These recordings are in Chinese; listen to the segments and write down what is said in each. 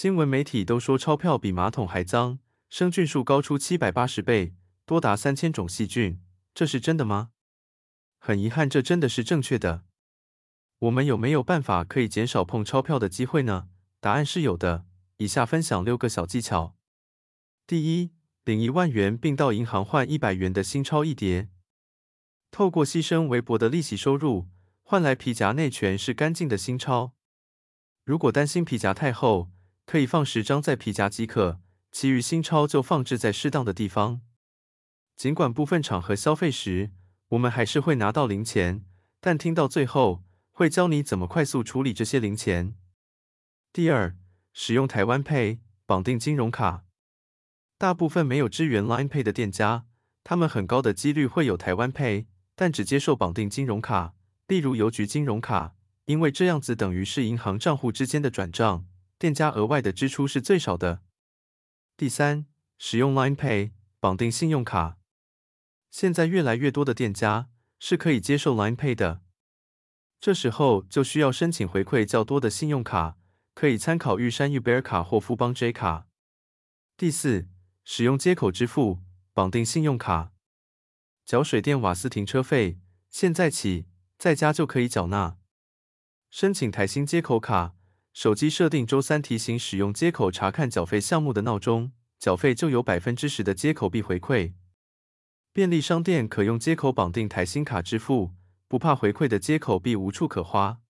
新闻媒体都说钞票比马桶还脏，生菌数高出七百八十倍，多达三千种细菌，这是真的吗？很遗憾，这真的是正确的。我们有没有办法可以减少碰钞票的机会呢？答案是有的。以下分享六个小技巧。第一，领一万元并到银行换一百元的新钞一叠，透过牺牲微薄的利息收入，换来皮夹内全是干净的新钞。如果担心皮夹太厚，可以放十张在皮夹即可，其余新钞就放置在适当的地方。尽管部分场合消费时，我们还是会拿到零钱，但听到最后。会教你怎么快速处理这些零钱。第二，使用台湾 Pay 绑定金融卡。大部分没有支援 Line Pay 的店家，他们很高的几率会有台湾 Pay，但只接受绑定金融卡，例如邮局金融卡，因为这样子等于是银行账户之间的转账，店家额外的支出是最少的。第三，使用 Line Pay 绑定信用卡。现在越来越多的店家是可以接受 Line Pay 的。这时候就需要申请回馈较多的信用卡，可以参考玉山 Uber 卡或富邦 J 卡。第四，使用接口支付绑定信用卡，缴水电瓦斯停车费，现在起在家就可以缴纳。申请台新接口卡，手机设定周三提醒使用接口查看缴费项目的闹钟，缴费就有百分之十的接口币回馈。便利商店可用接口绑定台新卡支付。不怕回馈的接口币无处可花。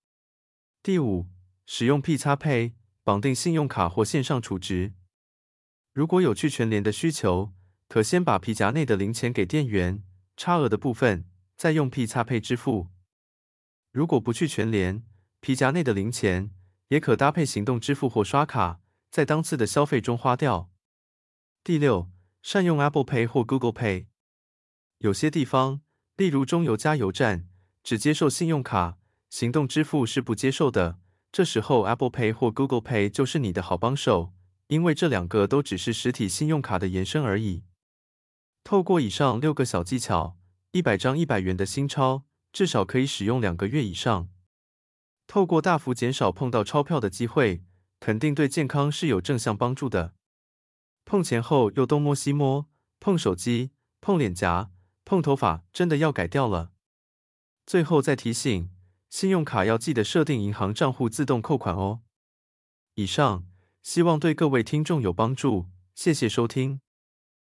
第五，使用 P 叉 Pay 绑定信用卡或线上储值。如果有去全联的需求，可先把皮夹内的零钱给店员，差额的部分再用 P 叉 Pay 支付。如果不去全联，皮夹内的零钱也可搭配行动支付或刷卡，在当次的消费中花掉。第六，善用 Apple Pay 或 Google Pay。有些地方，例如中油加油站。只接受信用卡，行动支付是不接受的。这时候，Apple Pay 或 Google Pay 就是你的好帮手，因为这两个都只是实体信用卡的延伸而已。透过以上六个小技巧，一百张一百元的新钞至少可以使用两个月以上。透过大幅减少碰到钞票的机会，肯定对健康是有正向帮助的。碰钱后又东摸西摸，碰手机、碰脸颊、碰头发，真的要改掉了。最后再提醒，信用卡要记得设定银行账户自动扣款哦。以上希望对各位听众有帮助，谢谢收听。